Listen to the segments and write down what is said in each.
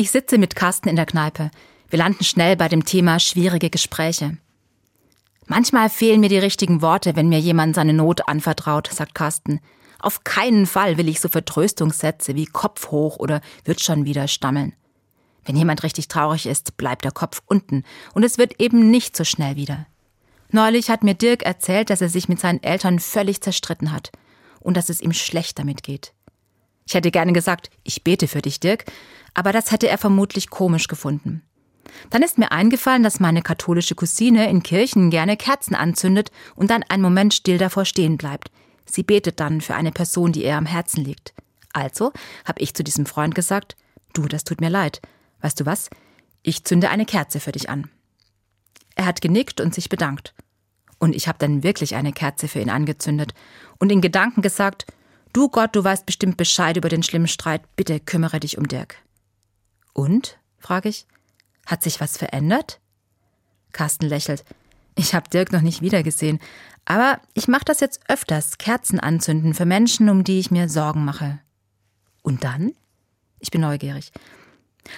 Ich sitze mit Carsten in der Kneipe. Wir landen schnell bei dem Thema schwierige Gespräche. Manchmal fehlen mir die richtigen Worte, wenn mir jemand seine Not anvertraut, sagt Carsten. Auf keinen Fall will ich so Vertröstungssätze wie Kopf hoch oder wird schon wieder stammeln. Wenn jemand richtig traurig ist, bleibt der Kopf unten und es wird eben nicht so schnell wieder. Neulich hat mir Dirk erzählt, dass er sich mit seinen Eltern völlig zerstritten hat und dass es ihm schlecht damit geht. Ich hätte gerne gesagt, ich bete für dich, Dirk, aber das hätte er vermutlich komisch gefunden. Dann ist mir eingefallen, dass meine katholische Cousine in Kirchen gerne Kerzen anzündet und dann einen Moment still davor stehen bleibt. Sie betet dann für eine Person, die ihr am Herzen liegt. Also habe ich zu diesem Freund gesagt, du, das tut mir leid. Weißt du was? Ich zünde eine Kerze für dich an. Er hat genickt und sich bedankt. Und ich habe dann wirklich eine Kerze für ihn angezündet und in Gedanken gesagt, du Gott, du weißt bestimmt Bescheid über den schlimmen Streit, bitte kümmere dich um Dirk. Und? frage ich. Hat sich was verändert? Carsten lächelt. Ich habe Dirk noch nicht wiedergesehen, aber ich mache das jetzt öfters, Kerzen anzünden für Menschen, um die ich mir Sorgen mache. Und dann? Ich bin neugierig.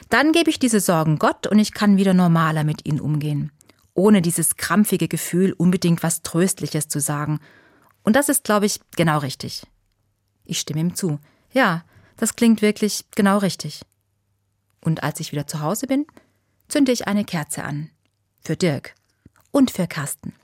Dann gebe ich diese Sorgen Gott und ich kann wieder normaler mit ihnen umgehen, ohne dieses krampfige Gefühl, unbedingt was Tröstliches zu sagen. Und das ist, glaube ich, genau richtig. Ich stimme ihm zu. Ja, das klingt wirklich genau richtig. Und als ich wieder zu Hause bin, zünde ich eine Kerze an. Für Dirk und für Carsten.